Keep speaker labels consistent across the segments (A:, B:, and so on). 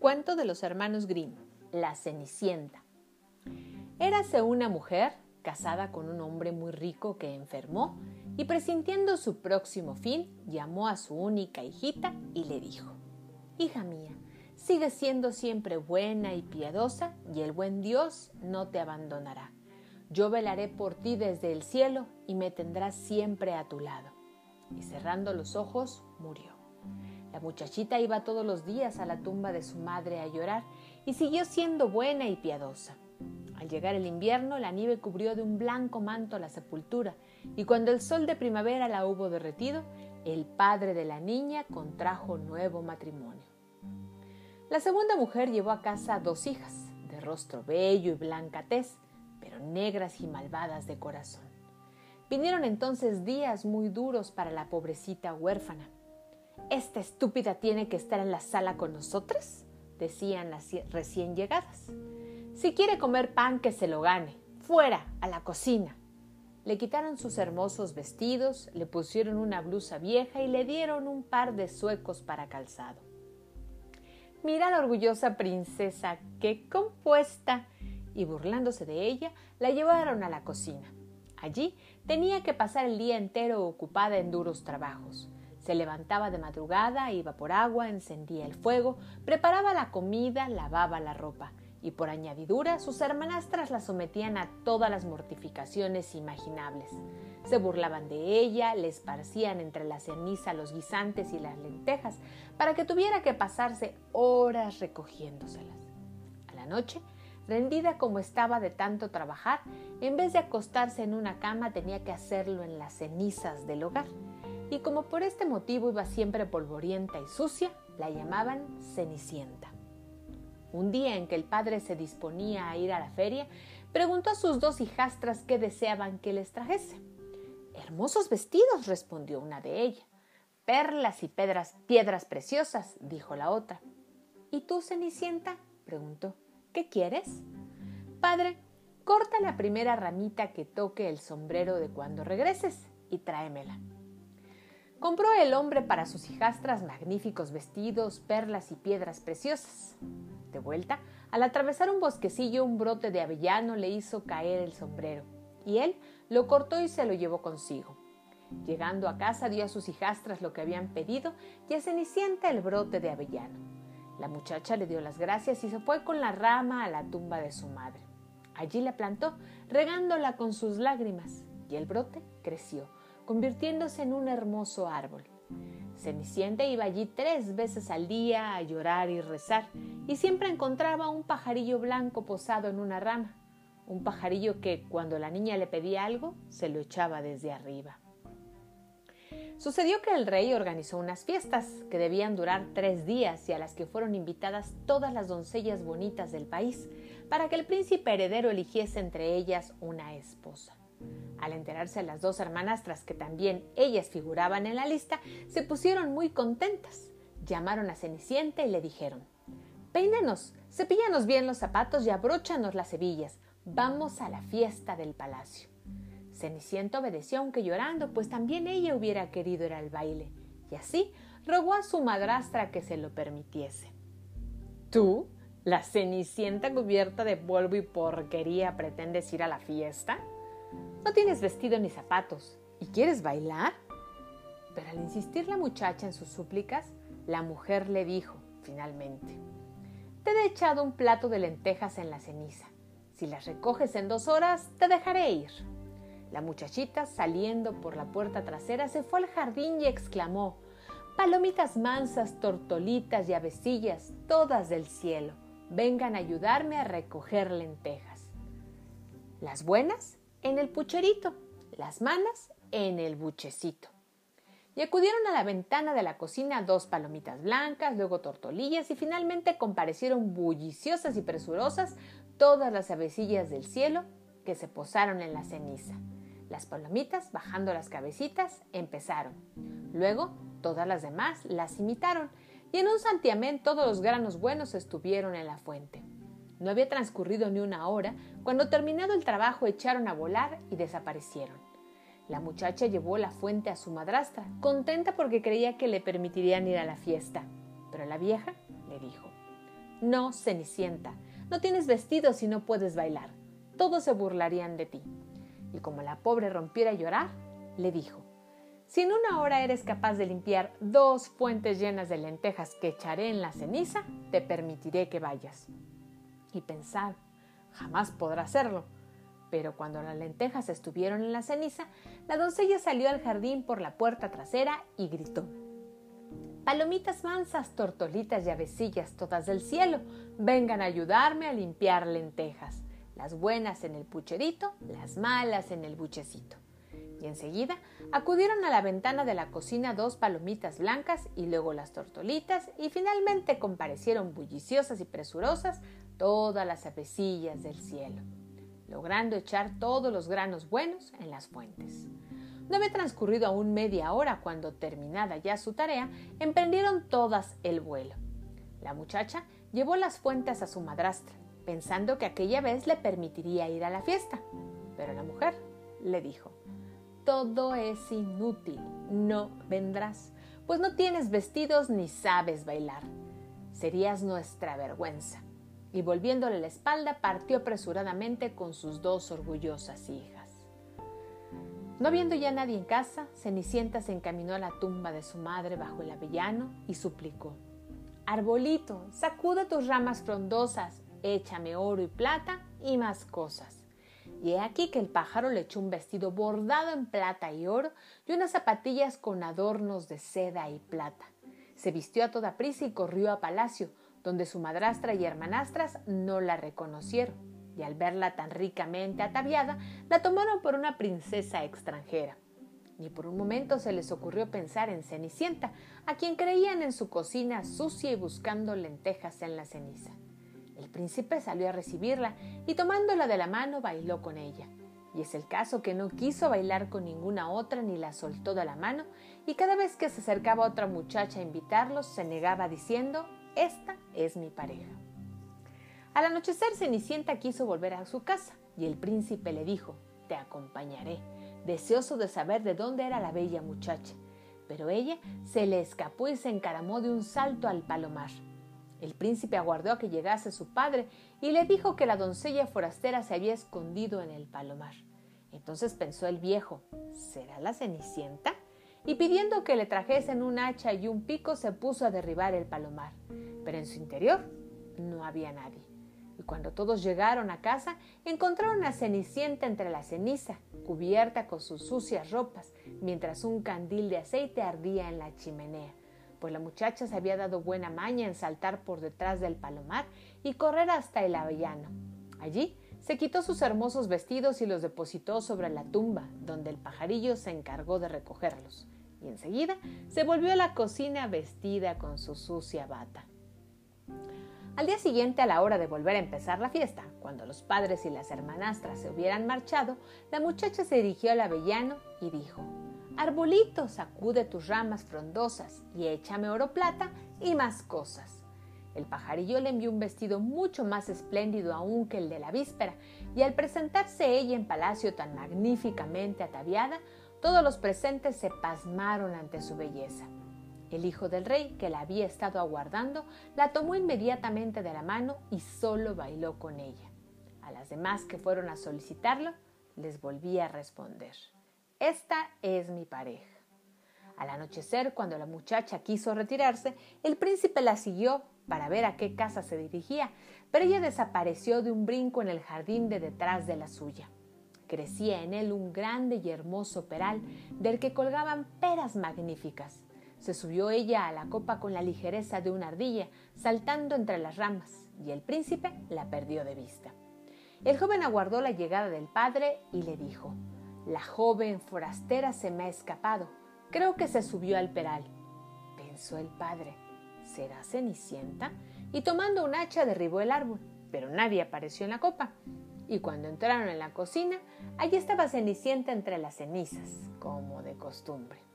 A: Cuento de los hermanos Grimm, La Cenicienta. Érase una mujer casada con un hombre muy rico que enfermó y presintiendo su próximo fin, llamó a su única hijita y le dijo, Hija mía, sigue siendo siempre buena y piadosa y el buen Dios no te abandonará. Yo velaré por ti desde el cielo y me tendrás siempre a tu lado. Y cerrando los ojos, murió. La muchachita iba todos los días a la tumba de su madre a llorar y siguió siendo buena y piadosa. Al llegar el invierno, la nieve cubrió de un blanco manto la sepultura, y cuando el sol de primavera la hubo derretido, el padre de la niña contrajo nuevo matrimonio. La segunda mujer llevó a casa dos hijas, de rostro bello y blanca tez, pero negras y malvadas de corazón. Vinieron entonces días muy duros para la pobrecita huérfana ¿Esta estúpida tiene que estar en la sala con nosotras? decían las recién llegadas. Si quiere comer pan, que se lo gane. Fuera, a la cocina. Le quitaron sus hermosos vestidos, le pusieron una blusa vieja y le dieron un par de suecos para calzado. Mira la orgullosa princesa, qué compuesta. Y burlándose de ella, la llevaron a la cocina. Allí tenía que pasar el día entero ocupada en duros trabajos. Se levantaba de madrugada, iba por agua, encendía el fuego, preparaba la comida, lavaba la ropa, y por añadidura sus hermanastras la sometían a todas las mortificaciones imaginables. Se burlaban de ella, le esparcían entre la ceniza los guisantes y las lentejas para que tuviera que pasarse horas recogiéndoselas. A la noche, rendida como estaba de tanto trabajar, en vez de acostarse en una cama tenía que hacerlo en las cenizas del hogar y como por este motivo iba siempre polvorienta y sucia, la llamaban Cenicienta. Un día en que el padre se disponía a ir a la feria, preguntó a sus dos hijastras qué deseaban que les trajese. Hermosos vestidos, respondió una de ellas. Perlas y pedras, piedras preciosas, dijo la otra. ¿Y tú, Cenicienta? preguntó. ¿Qué quieres? Padre, corta la primera ramita que toque el sombrero de cuando regreses y tráemela. Compró el hombre para sus hijastras magníficos vestidos, perlas y piedras preciosas. De vuelta, al atravesar un bosquecillo, un brote de avellano le hizo caer el sombrero, y él lo cortó y se lo llevó consigo. Llegando a casa dio a sus hijastras lo que habían pedido y a Cenicienta el brote de avellano. La muchacha le dio las gracias y se fue con la rama a la tumba de su madre. Allí la plantó, regándola con sus lágrimas, y el brote creció convirtiéndose en un hermoso árbol. Cenicienta iba allí tres veces al día a llorar y rezar, y siempre encontraba un pajarillo blanco posado en una rama, un pajarillo que, cuando la niña le pedía algo, se lo echaba desde arriba. Sucedió que el rey organizó unas fiestas que debían durar tres días y a las que fueron invitadas todas las doncellas bonitas del país, para que el príncipe heredero eligiese entre ellas una esposa. Al enterarse las dos hermanastras que también ellas figuraban en la lista, se pusieron muy contentas. Llamaron a Cenicienta y le dijeron Peínanos, cepíllanos bien los zapatos y abróchanos las hebillas. Vamos a la fiesta del palacio. Cenicienta obedeció aunque llorando, pues también ella hubiera querido ir al baile, y así rogó a su madrastra que se lo permitiese. ¿Tú, la Cenicienta cubierta de polvo y porquería, pretendes ir a la fiesta? No tienes vestido ni zapatos. ¿Y quieres bailar? Pero al insistir la muchacha en sus súplicas, la mujer le dijo, finalmente, Te he echado un plato de lentejas en la ceniza. Si las recoges en dos horas, te dejaré ir. La muchachita, saliendo por la puerta trasera, se fue al jardín y exclamó, Palomitas mansas, tortolitas y avecillas, todas del cielo, vengan a ayudarme a recoger lentejas. Las buenas en el pucherito, las manas en el buchecito. Y acudieron a la ventana de la cocina dos palomitas blancas, luego tortolillas y finalmente comparecieron bulliciosas y presurosas todas las avecillas del cielo que se posaron en la ceniza. Las palomitas, bajando las cabecitas, empezaron. Luego, todas las demás las imitaron y en un santiamén todos los granos buenos estuvieron en la fuente. No había transcurrido ni una hora cuando terminado el trabajo echaron a volar y desaparecieron. La muchacha llevó la fuente a su madrastra, contenta porque creía que le permitirían ir a la fiesta. Pero la vieja le dijo, No, Cenicienta, no tienes vestidos y no puedes bailar. Todos se burlarían de ti. Y como la pobre rompiera a llorar, le dijo, si en una hora eres capaz de limpiar dos fuentes llenas de lentejas que echaré en la ceniza, te permitiré que vayas. Y pensad, jamás podrá hacerlo. Pero cuando las lentejas estuvieron en la ceniza, la doncella salió al jardín por la puerta trasera y gritó. Palomitas mansas, tortolitas y avecillas, todas del cielo, vengan a ayudarme a limpiar lentejas. Las buenas en el pucherito, las malas en el buchecito. Y enseguida acudieron a la ventana de la cocina dos palomitas blancas y luego las tortolitas y finalmente comparecieron bulliciosas y presurosas todas las avecillas del cielo, logrando echar todos los granos buenos en las fuentes. No había transcurrido aún media hora cuando, terminada ya su tarea, emprendieron todas el vuelo. La muchacha llevó las fuentes a su madrastra, pensando que aquella vez le permitiría ir a la fiesta. Pero la mujer le dijo, todo es inútil, no vendrás, pues no tienes vestidos ni sabes bailar. Serías nuestra vergüenza y volviéndole la espalda partió apresuradamente con sus dos orgullosas hijas. No viendo ya nadie en casa, Cenicienta se encaminó a la tumba de su madre bajo el avellano y suplicó Arbolito, sacude tus ramas frondosas, échame oro y plata y más cosas. Y he aquí que el pájaro le echó un vestido bordado en plata y oro y unas zapatillas con adornos de seda y plata. Se vistió a toda prisa y corrió a palacio, donde su madrastra y hermanastras no la reconocieron, y al verla tan ricamente ataviada, la tomaron por una princesa extranjera. Ni por un momento se les ocurrió pensar en Cenicienta, a quien creían en su cocina sucia y buscando lentejas en la ceniza. El príncipe salió a recibirla y tomándola de la mano bailó con ella. Y es el caso que no quiso bailar con ninguna otra ni la soltó de la mano, y cada vez que se acercaba otra muchacha a invitarlos, se negaba diciendo esta es mi pareja. Al anochecer Cenicienta quiso volver a su casa y el príncipe le dijo, te acompañaré, deseoso de saber de dónde era la bella muchacha. Pero ella se le escapó y se encaramó de un salto al palomar. El príncipe aguardó a que llegase su padre y le dijo que la doncella forastera se había escondido en el palomar. Entonces pensó el viejo, ¿será la Cenicienta? y pidiendo que le trajesen un hacha y un pico se puso a derribar el palomar. Pero en su interior no había nadie. Y cuando todos llegaron a casa, encontraron a Cenicienta entre la ceniza, cubierta con sus sucias ropas, mientras un candil de aceite ardía en la chimenea, pues la muchacha se había dado buena maña en saltar por detrás del palomar y correr hasta el avellano. Allí se quitó sus hermosos vestidos y los depositó sobre la tumba, donde el pajarillo se encargó de recogerlos, y enseguida se volvió a la cocina vestida con su sucia bata. Al día siguiente, a la hora de volver a empezar la fiesta, cuando los padres y las hermanastras se hubieran marchado, la muchacha se dirigió al avellano y dijo, Arbolito, sacude tus ramas frondosas y échame oro plata y más cosas. El pajarillo le envió un vestido mucho más espléndido aún que el de la víspera, y al presentarse ella en palacio tan magníficamente ataviada, todos los presentes se pasmaron ante su belleza. El hijo del rey, que la había estado aguardando, la tomó inmediatamente de la mano y solo bailó con ella. A las demás que fueron a solicitarlo, les volvía a responder, Esta es mi pareja. Al anochecer, cuando la muchacha quiso retirarse, el príncipe la siguió para ver a qué casa se dirigía, pero ella desapareció de un brinco en el jardín de detrás de la suya. Crecía en él un grande y hermoso peral del que colgaban peras magníficas. Se subió ella a la copa con la ligereza de una ardilla, saltando entre las ramas, y el príncipe la perdió de vista. El joven aguardó la llegada del padre y le dijo, La joven forastera se me ha escapado, creo que se subió al peral. Pensó el padre, ¿será Cenicienta? Y tomando un hacha derribó el árbol, pero nadie apareció en la copa. Y cuando entraron en la cocina, allí estaba Cenicienta entre las cenizas, como de costumbre.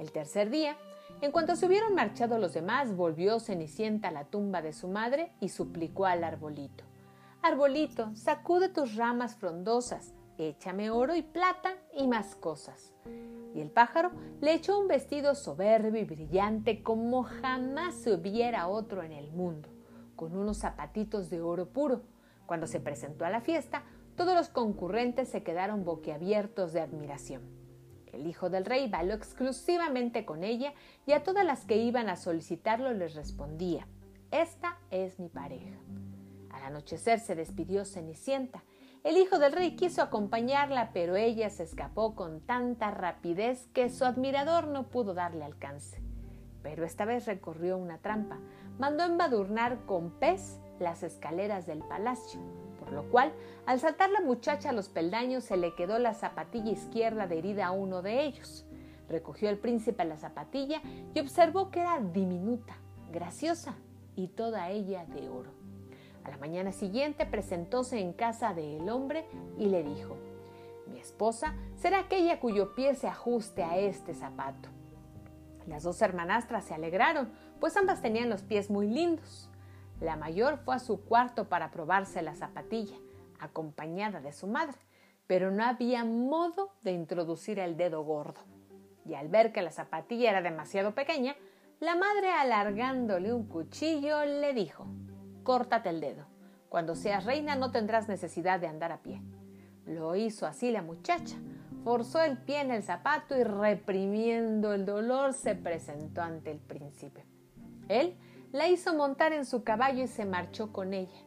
A: El tercer día, en cuanto se hubieron marchado los demás, volvió Cenicienta a la tumba de su madre y suplicó al arbolito. Arbolito, sacude tus ramas frondosas, échame oro y plata y más cosas y el pájaro le echó un vestido soberbio y brillante como jamás se hubiera otro en el mundo, con unos zapatitos de oro puro. Cuando se presentó a la fiesta, todos los concurrentes se quedaron boquiabiertos de admiración. El hijo del rey bailó exclusivamente con ella y a todas las que iban a solicitarlo les respondía, Esta es mi pareja. Al anochecer se despidió Cenicienta. El hijo del rey quiso acompañarla, pero ella se escapó con tanta rapidez que su admirador no pudo darle alcance. Pero esta vez recorrió una trampa. Mandó embadurnar con pez las escaleras del palacio, por lo cual, al saltar la muchacha a los peldaños, se le quedó la zapatilla izquierda herida a uno de ellos. Recogió el príncipe la zapatilla y observó que era diminuta, graciosa y toda ella de oro. A la mañana siguiente presentóse en casa del hombre y le dijo, mi esposa será aquella cuyo pie se ajuste a este zapato. Las dos hermanastras se alegraron, pues ambas tenían los pies muy lindos. La mayor fue a su cuarto para probarse la zapatilla, acompañada de su madre, pero no había modo de introducir el dedo gordo. Y al ver que la zapatilla era demasiado pequeña, la madre alargándole un cuchillo le dijo, córtate el dedo. Cuando seas reina no tendrás necesidad de andar a pie. Lo hizo así la muchacha. Forzó el pie en el zapato y reprimiendo el dolor se presentó ante el príncipe. Él la hizo montar en su caballo y se marchó con ella.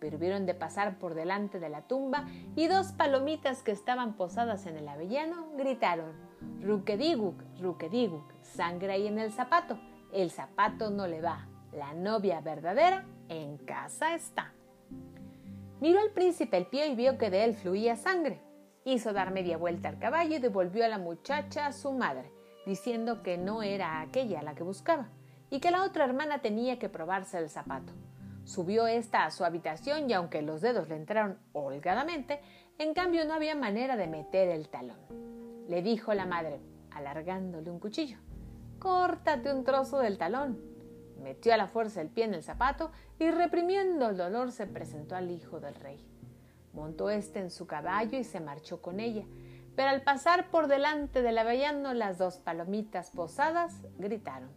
A: Pero vieron de pasar por delante de la tumba y dos palomitas que estaban posadas en el avellano gritaron: Ruquediguk, Ruquediguk, sangre ahí en el zapato. El zapato no le va. La novia verdadera en casa está. Miró al príncipe el pie y vio que de él fluía sangre. Hizo dar media vuelta al caballo y devolvió a la muchacha a su madre, diciendo que no era aquella la que buscaba y que la otra hermana tenía que probarse el zapato. Subió ésta a su habitación y aunque los dedos le entraron holgadamente, en cambio no había manera de meter el talón. Le dijo la madre, alargándole un cuchillo, córtate un trozo del talón metió a la fuerza el pie en el zapato y reprimiendo el dolor se presentó al hijo del rey. Montó éste en su caballo y se marchó con ella, pero al pasar por delante del avellano las dos palomitas posadas gritaron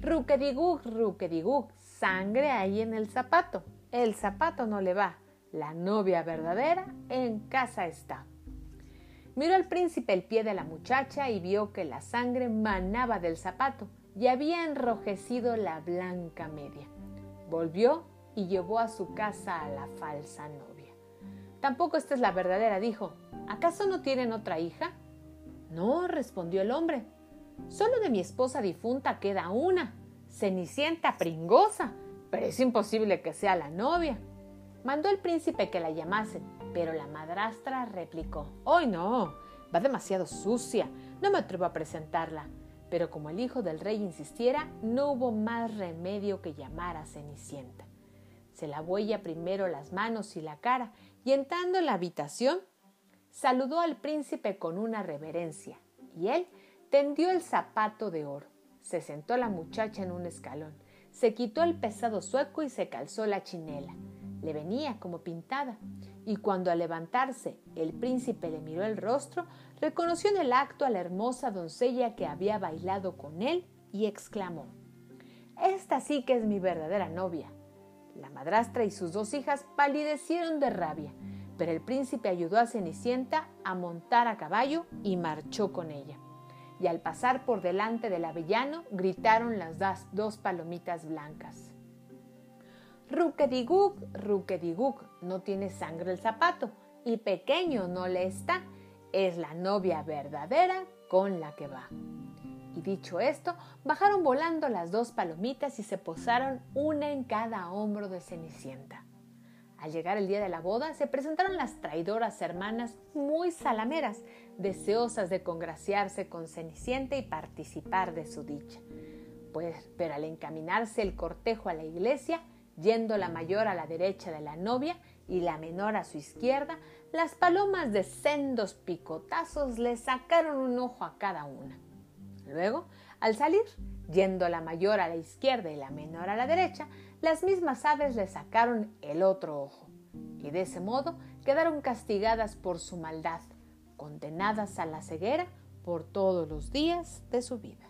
A: Ruquedigug, Ruquedigug, sangre ahí en el zapato. El zapato no le va. La novia verdadera en casa está. Miró al príncipe el pie de la muchacha y vio que la sangre manaba del zapato y había enrojecido la blanca media. Volvió y llevó a su casa a la falsa novia. Tampoco esta es la verdadera, dijo. ¿Acaso no tienen otra hija? No, respondió el hombre. Solo de mi esposa difunta queda una, Cenicienta pringosa, pero es imposible que sea la novia. Mandó el príncipe que la llamasen, pero la madrastra replicó, ¡Hoy no! Va demasiado sucia, no me atrevo a presentarla. Pero como el hijo del rey insistiera, no hubo más remedio que llamar a Cenicienta. Se lavó ella primero las manos y la cara, y entrando en la habitación, saludó al príncipe con una reverencia, y él tendió el zapato de oro. Se sentó la muchacha en un escalón, se quitó el pesado sueco y se calzó la chinela. Le venía como pintada, y cuando al levantarse el príncipe le miró el rostro, reconoció en el acto a la hermosa doncella que había bailado con él y exclamó, Esta sí que es mi verdadera novia. La madrastra y sus dos hijas palidecieron de rabia, pero el príncipe ayudó a Cenicienta a montar a caballo y marchó con ella. Y al pasar por delante del avellano gritaron las dos palomitas blancas. Ruquedigug, Ruquedigug, no tiene sangre el zapato y pequeño no le está. Es la novia verdadera con la que va. Y dicho esto, bajaron volando las dos palomitas y se posaron una en cada hombro de Cenicienta. Al llegar el día de la boda, se presentaron las traidoras hermanas muy salameras, deseosas de congraciarse con Cenicienta y participar de su dicha. Pues, pero al encaminarse el cortejo a la iglesia, yendo la mayor a la derecha de la novia y la menor a su izquierda, las palomas de sendos picotazos le sacaron un ojo a cada una. Luego, al salir, yendo la mayor a la izquierda y la menor a la derecha, las mismas aves le sacaron el otro ojo, y de ese modo quedaron castigadas por su maldad, condenadas a la ceguera por todos los días de su vida.